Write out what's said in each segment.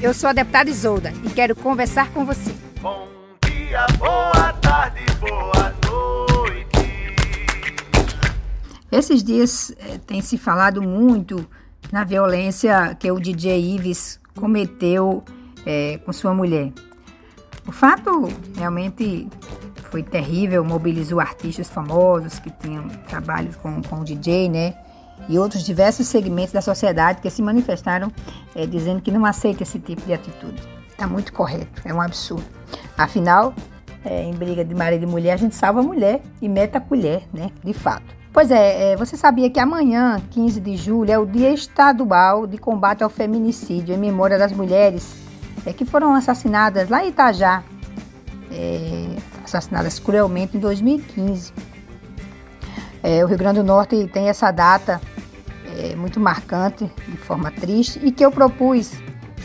eu sou a deputada Isolda e quero conversar com você. Bom dia, boa tarde, boa noite. Esses dias eh, tem se falado muito na violência que o DJ Ives cometeu eh, com sua mulher. O fato realmente foi terrível, mobilizou artistas famosos que tinham trabalhos com, com o DJ, né? E outros diversos segmentos da sociedade que se manifestaram eh, dizendo que não aceita esse tipo de atitude. Está muito correto, é um absurdo. Afinal, eh, em briga de marido e mulher, a gente salva a mulher e mete a colher, né? De fato. Pois é, é, você sabia que amanhã, 15 de julho, é o Dia Estadual de Combate ao Feminicídio, em memória das mulheres é, que foram assassinadas lá em Itajá, é, assassinadas cruelmente em 2015. É, o Rio Grande do Norte tem essa data é, muito marcante, de forma triste, e que eu propus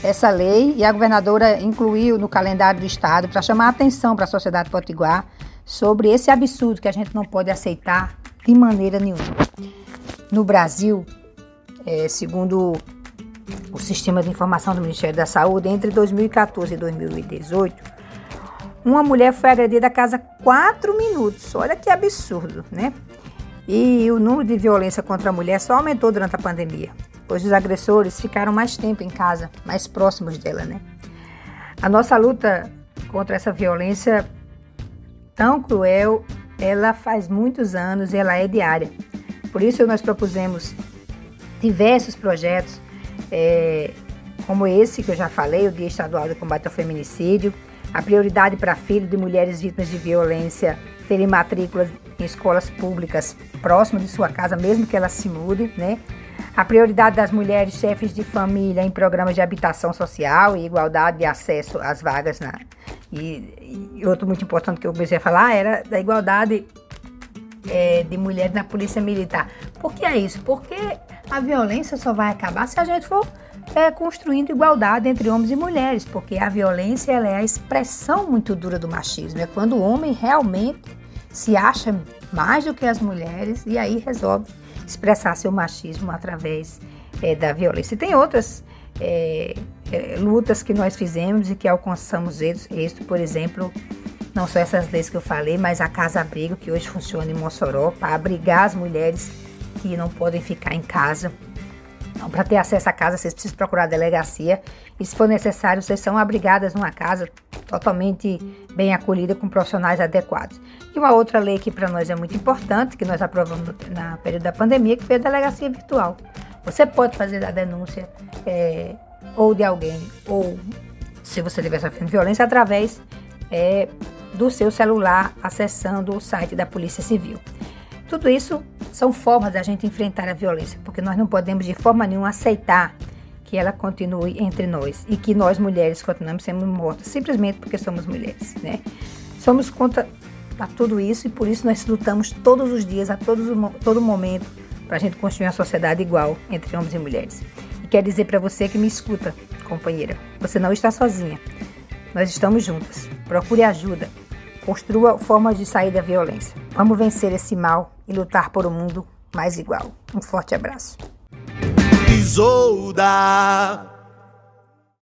essa lei e a governadora incluiu no calendário do Estado para chamar a atenção para a sociedade potiguar sobre esse absurdo que a gente não pode aceitar de maneira nenhuma. No Brasil, é, segundo o Sistema de Informação do Ministério da Saúde, entre 2014 e 2018, uma mulher foi agredida a casa quatro minutos. Olha que absurdo, né? E o número de violência contra a mulher só aumentou durante a pandemia, pois os agressores ficaram mais tempo em casa, mais próximos dela, né? A nossa luta contra essa violência tão cruel, ela faz muitos anos e ela é diária. Por isso nós propusemos diversos projetos, é, como esse que eu já falei, o Dia Estadual de Combate ao Feminicídio, a prioridade para filhos de mulheres vítimas de violência terem matrículas em escolas públicas próximo de sua casa, mesmo que ela se mude, né? A prioridade das mulheres chefes de família em programas de habitação social e igualdade de acesso às vagas na. E, e outro muito importante que eu comecei a falar era da igualdade é, de mulheres na polícia militar. Por que é isso? Porque a violência só vai acabar se a gente for é, construindo igualdade entre homens e mulheres, porque a violência é a expressão muito dura do machismo. É quando o homem realmente se acha mais do que as mulheres e aí resolve expressar seu machismo através é, da violência. E tem outras é, lutas que nós fizemos e que alcançamos êxito, por exemplo, não só essas leis que eu falei, mas a Casa Abrigo, que hoje funciona em Mossoró, para abrigar as mulheres que não podem ficar em casa. Então, para ter acesso à casa, vocês precisam procurar a delegacia. E se for necessário, vocês são abrigadas numa casa totalmente bem acolhida com profissionais adequados. E uma outra lei que para nós é muito importante, que nós aprovamos na período da pandemia, que foi a delegacia virtual. Você pode fazer a denúncia é, ou de alguém, ou se você tiver sofrendo violência, através é, do seu celular, acessando o site da Polícia Civil. Tudo isso são formas da gente enfrentar a violência, porque nós não podemos de forma nenhuma aceitar que ela continue entre nós e que nós mulheres continuamos sendo mortas simplesmente porque somos mulheres, né? Somos contra a tudo isso e por isso nós lutamos todos os dias, a todos, todo momento, para a gente construir uma sociedade igual entre homens e mulheres. E quero dizer para você que me escuta, companheira, você não está sozinha. Nós estamos juntas. Procure ajuda. Construa formas de sair da violência. Vamos vencer esse mal e lutar por um mundo mais igual. Um forte abraço. Isolda.